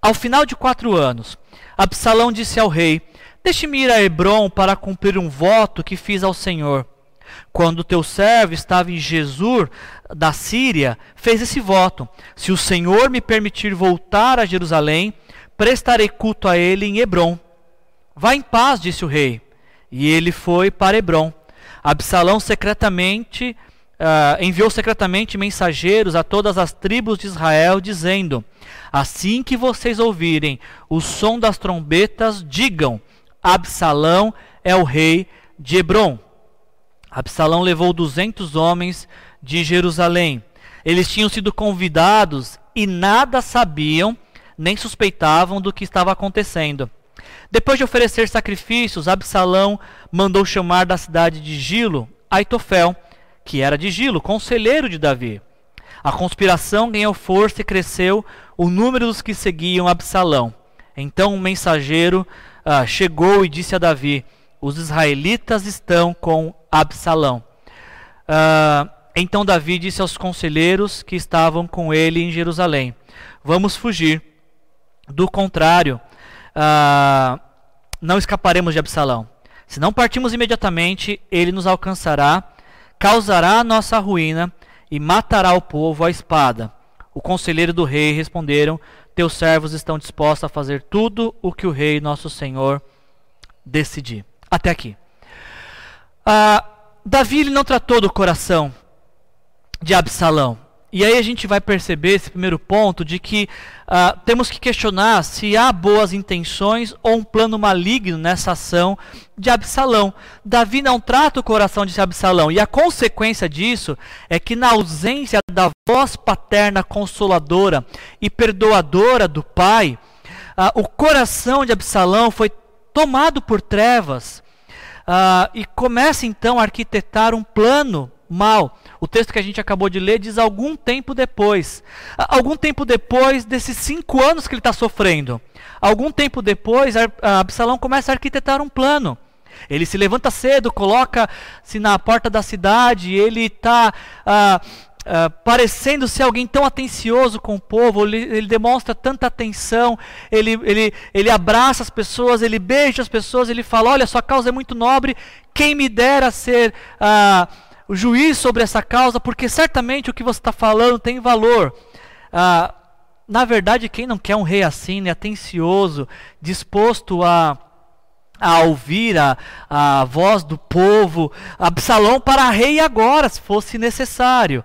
Ao final de quatro anos, Absalão disse ao rei: Deixe-me ir a Hebron para cumprir um voto que fiz ao Senhor. Quando teu servo estava em Jesus da Síria, fez esse voto: Se o Senhor me permitir voltar a Jerusalém, prestarei culto a ele em Hebron. Vá em paz, disse o rei. E ele foi para Hebron. Absalão secretamente uh, enviou secretamente mensageiros a todas as tribos de Israel, dizendo: Assim que vocês ouvirem o som das trombetas, digam: Absalão é o rei de Hebron. Absalão levou duzentos homens de Jerusalém. Eles tinham sido convidados e nada sabiam, nem suspeitavam do que estava acontecendo. Depois de oferecer sacrifícios, Absalão mandou chamar da cidade de Gilo Aitofel, que era de Gilo, conselheiro de Davi. A conspiração ganhou força e cresceu o número dos que seguiam Absalão. Então um mensageiro ah, chegou e disse a Davi: Os israelitas estão com Absalão. Uh, então Davi disse aos conselheiros que estavam com ele em Jerusalém: Vamos fugir. Do contrário, uh, não escaparemos de Absalão. Se não partimos imediatamente, ele nos alcançará, causará a nossa ruína e matará o povo à espada. O conselheiro do rei responderam: Teus servos estão dispostos a fazer tudo o que o rei, nosso senhor, decidir. Até aqui. Ah, Davi ele não tratou do coração de Absalão. E aí a gente vai perceber esse primeiro ponto de que uh, temos que questionar se há boas intenções ou um plano maligno nessa ação de Absalão. Davi não trata o coração de Absalão e a consequência disso é que na ausência da voz paterna consoladora e perdoadora do pai, uh, o coração de Absalão foi tomado por trevas uh, e começa então a arquitetar um plano mal. O texto que a gente acabou de ler diz algum tempo depois. Algum tempo depois desses cinco anos que ele está sofrendo. Algum tempo depois, Absalão começa a arquitetar um plano. Ele se levanta cedo, coloca-se na porta da cidade, ele está ah, parecendo ser alguém tão atencioso com o povo, ele, ele, demonstra tanta atenção, ele, ele, ele abraça as pessoas, ele beija as pessoas, ele fala: Olha, sua causa é muito nobre, quem me dera ser uh, o juiz sobre essa causa, porque certamente o que você está falando tem valor. Uh, na verdade, quem não quer um rei assim, né, atencioso, disposto a a ouvir a, a voz do povo, Absalão para rei agora, se fosse necessário.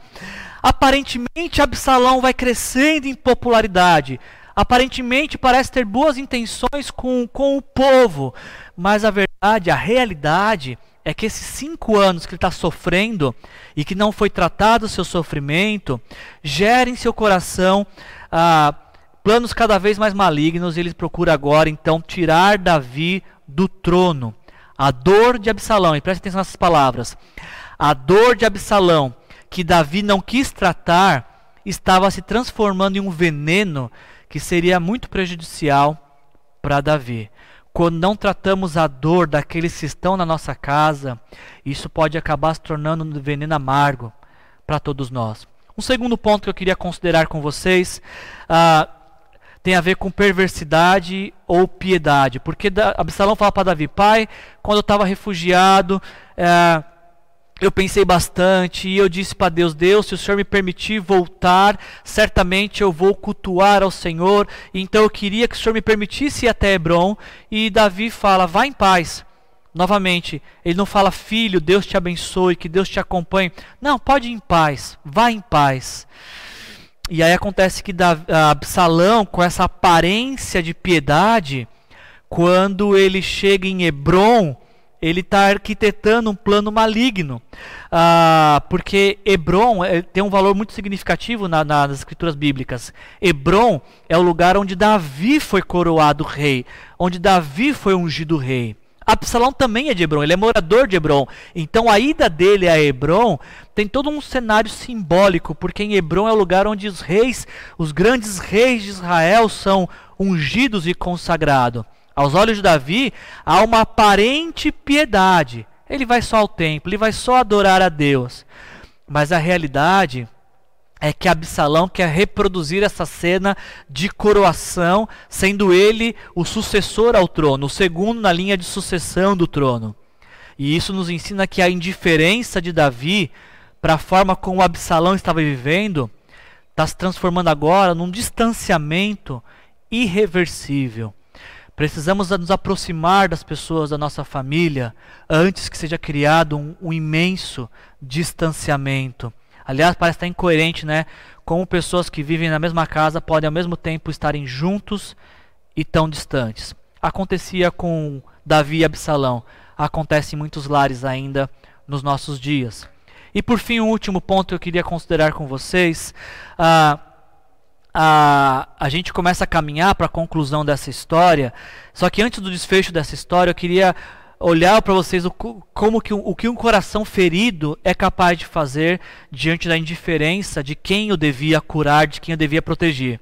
Aparentemente, Absalão vai crescendo em popularidade. Aparentemente, parece ter boas intenções com, com o povo. Mas a verdade, a realidade, é que esses cinco anos que ele está sofrendo e que não foi tratado o seu sofrimento, gera em seu coração ah, planos cada vez mais malignos. E ele procura agora, então, tirar Davi do trono. A dor de Absalão, e preste atenção nessas palavras. A dor de Absalão, que Davi não quis tratar, estava se transformando em um veneno que seria muito prejudicial para Davi. Quando não tratamos a dor daqueles que estão na nossa casa, isso pode acabar se tornando um veneno amargo para todos nós. Um segundo ponto que eu queria considerar com vocês. Uh, tem a ver com perversidade ou piedade. Porque Absalão fala para Davi: Pai, quando eu estava refugiado, é, eu pensei bastante e eu disse para Deus: Deus, se o Senhor me permitir voltar, certamente eu vou cultuar ao Senhor. Então eu queria que o Senhor me permitisse ir até Hebron. E Davi fala: Vá em paz. Novamente, ele não fala, filho, Deus te abençoe, que Deus te acompanhe. Não, pode ir em paz, vá em paz. E aí acontece que Absalão, com essa aparência de piedade, quando ele chega em Hebron, ele está arquitetando um plano maligno. Ah, porque Hebron é, tem um valor muito significativo na, na, nas escrituras bíblicas. Hebron é o lugar onde Davi foi coroado rei, onde Davi foi ungido rei. Absalão também é de Hebron, ele é morador de Hebron. Então a ida dele a Hebron tem todo um cenário simbólico, porque em Hebron é o lugar onde os reis, os grandes reis de Israel são ungidos e consagrados. Aos olhos de Davi, há uma aparente piedade. Ele vai só ao templo, ele vai só adorar a Deus. Mas a realidade é que Absalão quer reproduzir essa cena de coroação, sendo ele o sucessor ao trono, o segundo na linha de sucessão do trono. E isso nos ensina que a indiferença de Davi para a forma como Absalão estava vivendo está se transformando agora num distanciamento irreversível. Precisamos nos aproximar das pessoas da nossa família antes que seja criado um, um imenso distanciamento. Aliás, parece estar incoerente, né? Como pessoas que vivem na mesma casa podem ao mesmo tempo estarem juntos e tão distantes. Acontecia com Davi e Absalão. Acontece em muitos lares ainda nos nossos dias. E por fim, um último ponto que eu queria considerar com vocês. Ah, a, a gente começa a caminhar para a conclusão dessa história. Só que antes do desfecho dessa história, eu queria olhar para vocês o, como que, o que um coração ferido é capaz de fazer diante da indiferença de quem o devia curar, de quem o devia proteger.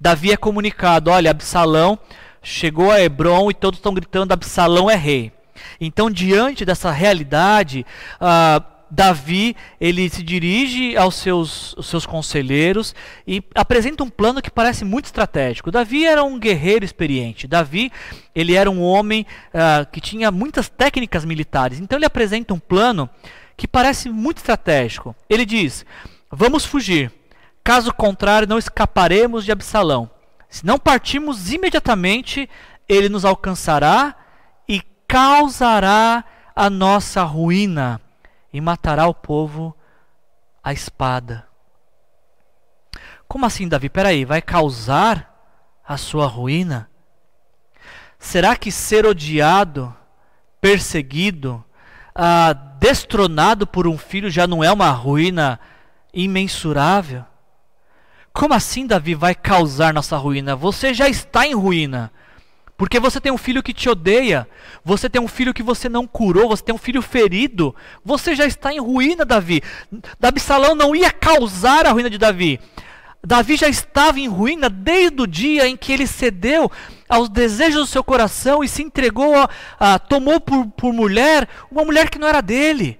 Davi é comunicado: olha, Absalão chegou a Hebron e todos estão gritando: Absalão é rei. Então, diante dessa realidade, uh, Davi ele se dirige aos seus, aos seus conselheiros e apresenta um plano que parece muito estratégico. Davi era um guerreiro experiente. Davi ele era um homem uh, que tinha muitas técnicas militares. Então ele apresenta um plano que parece muito estratégico. Ele diz: Vamos fugir. Caso contrário, não escaparemos de Absalão. Se não partirmos imediatamente, ele nos alcançará e causará a nossa ruína e matará o povo a espada. Como assim, Davi? Peraí, vai causar a sua ruína? Será que ser odiado, perseguido, ah, destronado por um filho já não é uma ruína imensurável? Como assim, Davi, vai causar nossa ruína? Você já está em ruína. Porque você tem um filho que te odeia, você tem um filho que você não curou, você tem um filho ferido, você já está em ruína, Davi. Absalão não ia causar a ruína de Davi. Davi já estava em ruína desde o dia em que ele cedeu aos desejos do seu coração e se entregou, a, a tomou por, por mulher uma mulher que não era dele.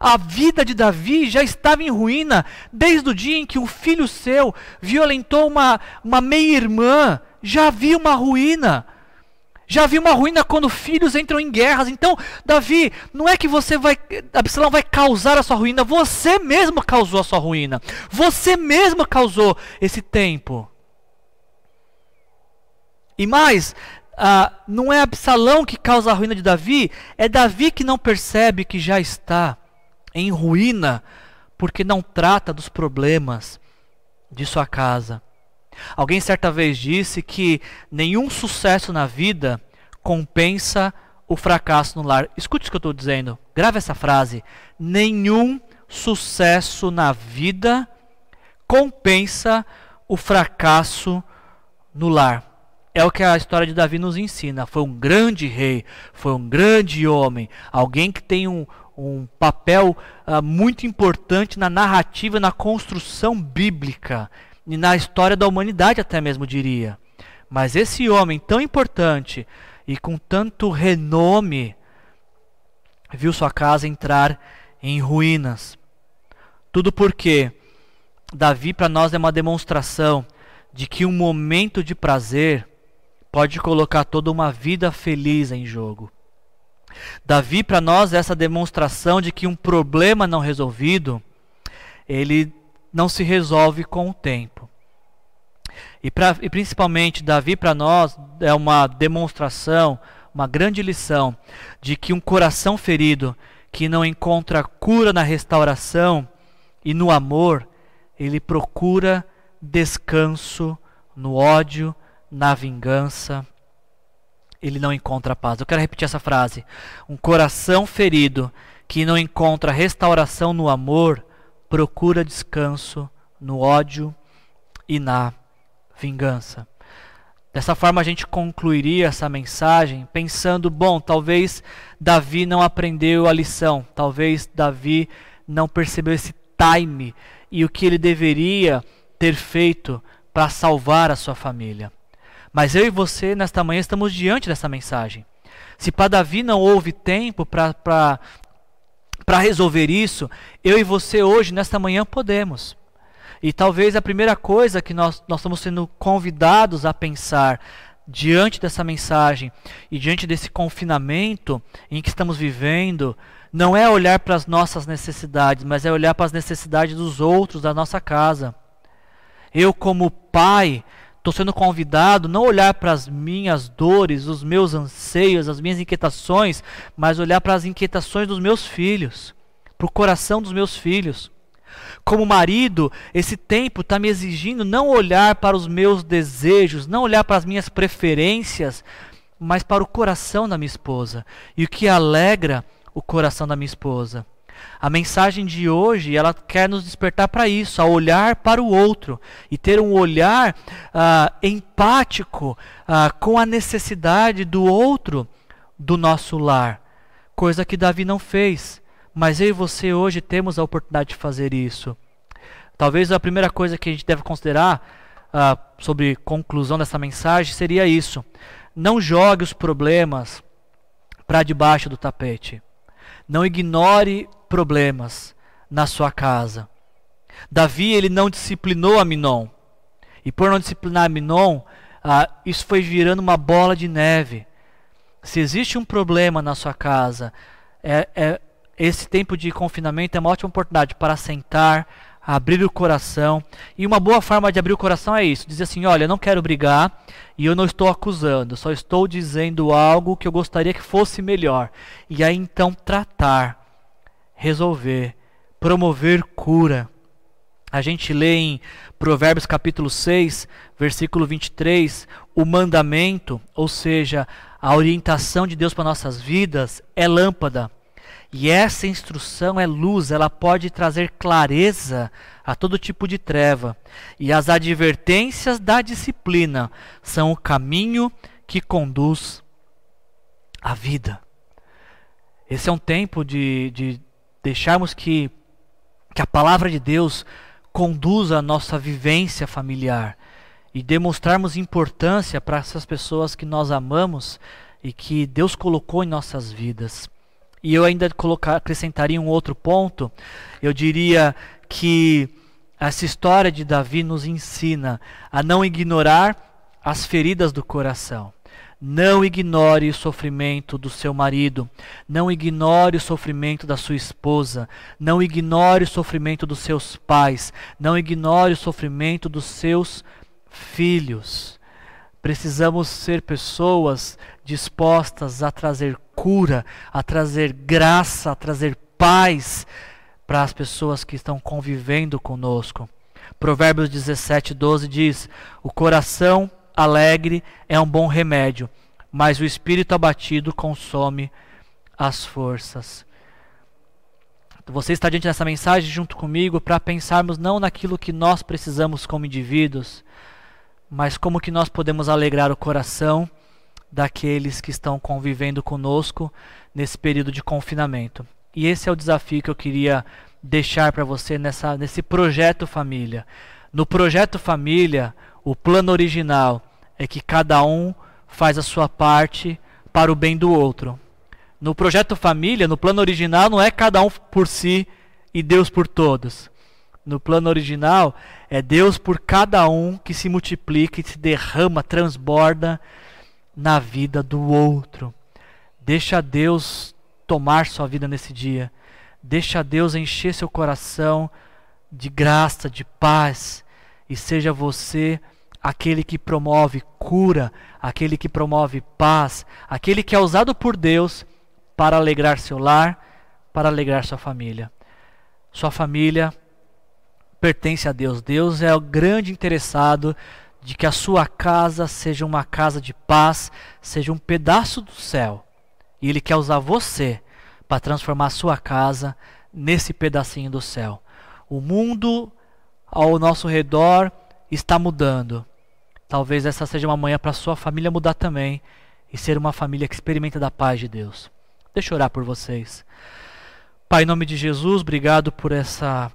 A vida de Davi já estava em ruína desde o dia em que um filho seu violentou uma, uma meia-irmã já havia uma ruína. Já havia uma ruína quando filhos entram em guerras. Então, Davi, não é que você vai, Absalão vai causar a sua ruína, você mesmo causou a sua ruína. Você mesmo causou esse tempo. E mais, ah, não é Absalão que causa a ruína de Davi, é Davi que não percebe que já está em ruína, porque não trata dos problemas de sua casa. Alguém certa vez disse que nenhum sucesso na vida compensa o fracasso no lar. Escute o que eu estou dizendo. Grave essa frase. Nenhum sucesso na vida compensa o fracasso no lar. É o que a história de Davi nos ensina. Foi um grande rei, foi um grande homem, alguém que tem um, um papel uh, muito importante na narrativa, na construção bíblica e na história da humanidade até mesmo diria. Mas esse homem tão importante e com tanto renome viu sua casa entrar em ruínas. Tudo porque Davi para nós é uma demonstração de que um momento de prazer pode colocar toda uma vida feliz em jogo. Davi, para nós, é essa demonstração de que um problema não resolvido, ele não se resolve com o tempo. E, pra, e principalmente, Davi, para nós, é uma demonstração, uma grande lição, de que um coração ferido, que não encontra cura na restauração e no amor, ele procura descanso no ódio, na vingança ele não encontra paz. Eu quero repetir essa frase. Um coração ferido que não encontra restauração no amor, procura descanso no ódio e na vingança. Dessa forma a gente concluiria essa mensagem pensando, bom, talvez Davi não aprendeu a lição, talvez Davi não percebeu esse time e o que ele deveria ter feito para salvar a sua família. Mas eu e você, nesta manhã, estamos diante dessa mensagem. Se para Davi não houve tempo para resolver isso, eu e você hoje, nesta manhã, podemos. E talvez a primeira coisa que nós, nós estamos sendo convidados a pensar diante dessa mensagem e diante desse confinamento em que estamos vivendo, não é olhar para as nossas necessidades, mas é olhar para as necessidades dos outros da nossa casa. Eu, como pai, Estou sendo convidado não olhar para as minhas dores, os meus anseios, as minhas inquietações, mas olhar para as inquietações dos meus filhos, para o coração dos meus filhos. Como marido, esse tempo está me exigindo não olhar para os meus desejos, não olhar para as minhas preferências, mas para o coração da minha esposa e o que alegra o coração da minha esposa. A mensagem de hoje, ela quer nos despertar para isso, a olhar para o outro e ter um olhar uh, empático uh, com a necessidade do outro do nosso lar, coisa que Davi não fez. Mas eu e você hoje temos a oportunidade de fazer isso. Talvez a primeira coisa que a gente deve considerar uh, sobre conclusão dessa mensagem seria isso: não jogue os problemas para debaixo do tapete. Não ignore problemas na sua casa. Davi ele não disciplinou Aminon. E por não disciplinar Aminon, ah, isso foi virando uma bola de neve. Se existe um problema na sua casa, é, é, esse tempo de confinamento é uma ótima oportunidade para sentar, abrir o coração. E uma boa forma de abrir o coração é isso: dizer assim, olha, eu não quero brigar e eu não estou acusando, só estou dizendo algo que eu gostaria que fosse melhor. E aí então tratar resolver, promover cura. A gente lê em Provérbios capítulo 6, versículo 23, o mandamento, ou seja, a orientação de Deus para nossas vidas é lâmpada. E essa instrução é luz, ela pode trazer clareza a todo tipo de treva. E as advertências da disciplina são o caminho que conduz à vida. Esse é um tempo de, de deixarmos que, que a palavra de Deus conduza a nossa vivência familiar e demonstrarmos importância para essas pessoas que nós amamos e que Deus colocou em nossas vidas. E eu ainda colocar, acrescentaria um outro ponto. Eu diria que essa história de Davi nos ensina a não ignorar as feridas do coração. Não ignore o sofrimento do seu marido. Não ignore o sofrimento da sua esposa. Não ignore o sofrimento dos seus pais. Não ignore o sofrimento dos seus filhos. Precisamos ser pessoas dispostas a trazer cura, a trazer graça, a trazer paz para as pessoas que estão convivendo conosco. Provérbios 17, 12 diz: O coração alegre é um bom remédio, mas o espírito abatido consome as forças. Você está diante dessa mensagem junto comigo para pensarmos não naquilo que nós precisamos como indivíduos, mas como que nós podemos alegrar o coração daqueles que estão convivendo conosco nesse período de confinamento. E esse é o desafio que eu queria deixar para você nessa, nesse projeto família. No projeto família, o plano original é que cada um faz a sua parte para o bem do outro. No projeto família, no plano original, não é cada um por si e Deus por todos. no plano original, é Deus por cada um que se multiplica e se derrama, transborda na vida do outro. Deixa Deus tomar sua vida nesse dia. Deixa Deus encher seu coração de graça, de paz, e seja você aquele que promove cura, aquele que promove paz, aquele que é usado por Deus para alegrar seu lar, para alegrar sua família. Sua família pertence a Deus. Deus é o grande interessado de que a sua casa seja uma casa de paz, seja um pedaço do céu. E Ele quer usar você para transformar a sua casa nesse pedacinho do céu. O mundo ao nosso redor está mudando. Talvez essa seja uma manhã para sua família mudar também e ser uma família que experimenta da paz de Deus. Deixa eu orar por vocês. Pai, em nome de Jesus, obrigado por essa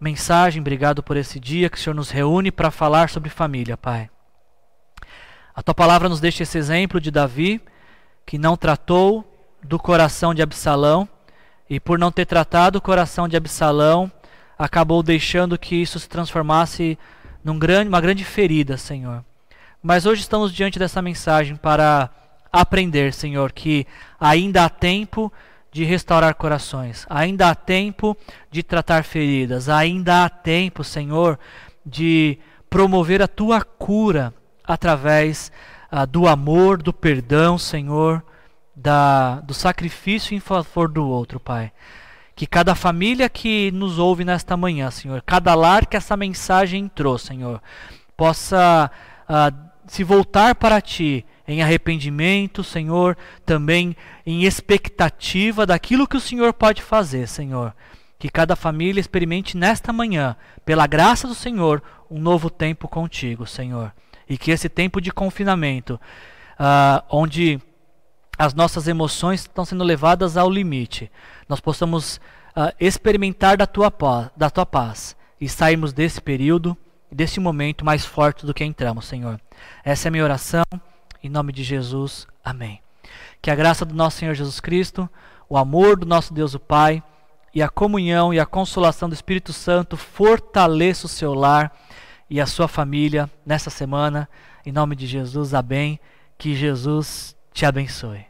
mensagem, obrigado por esse dia que o Senhor nos reúne para falar sobre família, Pai. A tua palavra nos deixa esse exemplo de Davi, que não tratou do coração de Absalão, e por não ter tratado o coração de Absalão, acabou deixando que isso se transformasse num grande, uma grande ferida, Senhor. Mas hoje estamos diante dessa mensagem para aprender, Senhor, que ainda há tempo de restaurar corações, ainda há tempo de tratar feridas, ainda há tempo, Senhor, de promover a tua cura através ah, do amor, do perdão, Senhor, da, do sacrifício em favor do outro, Pai. Que cada família que nos ouve nesta manhã, Senhor, cada lar que essa mensagem entrou, Senhor, possa uh, se voltar para Ti em arrependimento, Senhor, também em expectativa daquilo que o Senhor pode fazer, Senhor. Que cada família experimente nesta manhã, pela graça do Senhor, um novo tempo contigo, Senhor. E que esse tempo de confinamento, uh, onde as nossas emoções estão sendo levadas ao limite, nós possamos uh, experimentar da tua, paz, da tua paz e sairmos desse período, desse momento mais forte do que entramos, Senhor. Essa é a minha oração, em nome de Jesus. Amém. Que a graça do nosso Senhor Jesus Cristo, o amor do nosso Deus o Pai e a comunhão e a consolação do Espírito Santo fortaleça o seu lar e a sua família nessa semana. Em nome de Jesus, amém. Que Jesus te abençoe.